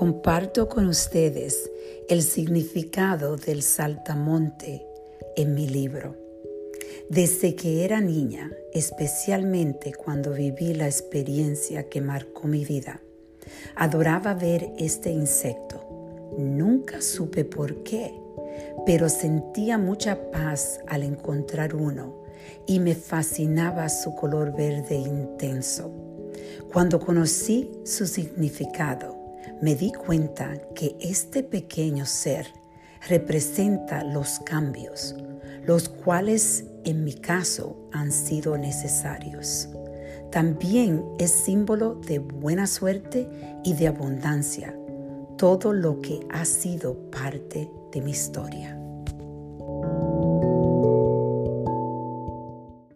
Comparto con ustedes el significado del saltamonte en mi libro. Desde que era niña, especialmente cuando viví la experiencia que marcó mi vida, adoraba ver este insecto. Nunca supe por qué, pero sentía mucha paz al encontrar uno y me fascinaba su color verde intenso. Cuando conocí su significado, me di cuenta que este pequeño ser representa los cambios, los cuales en mi caso han sido necesarios. También es símbolo de buena suerte y de abundancia, todo lo que ha sido parte de mi historia.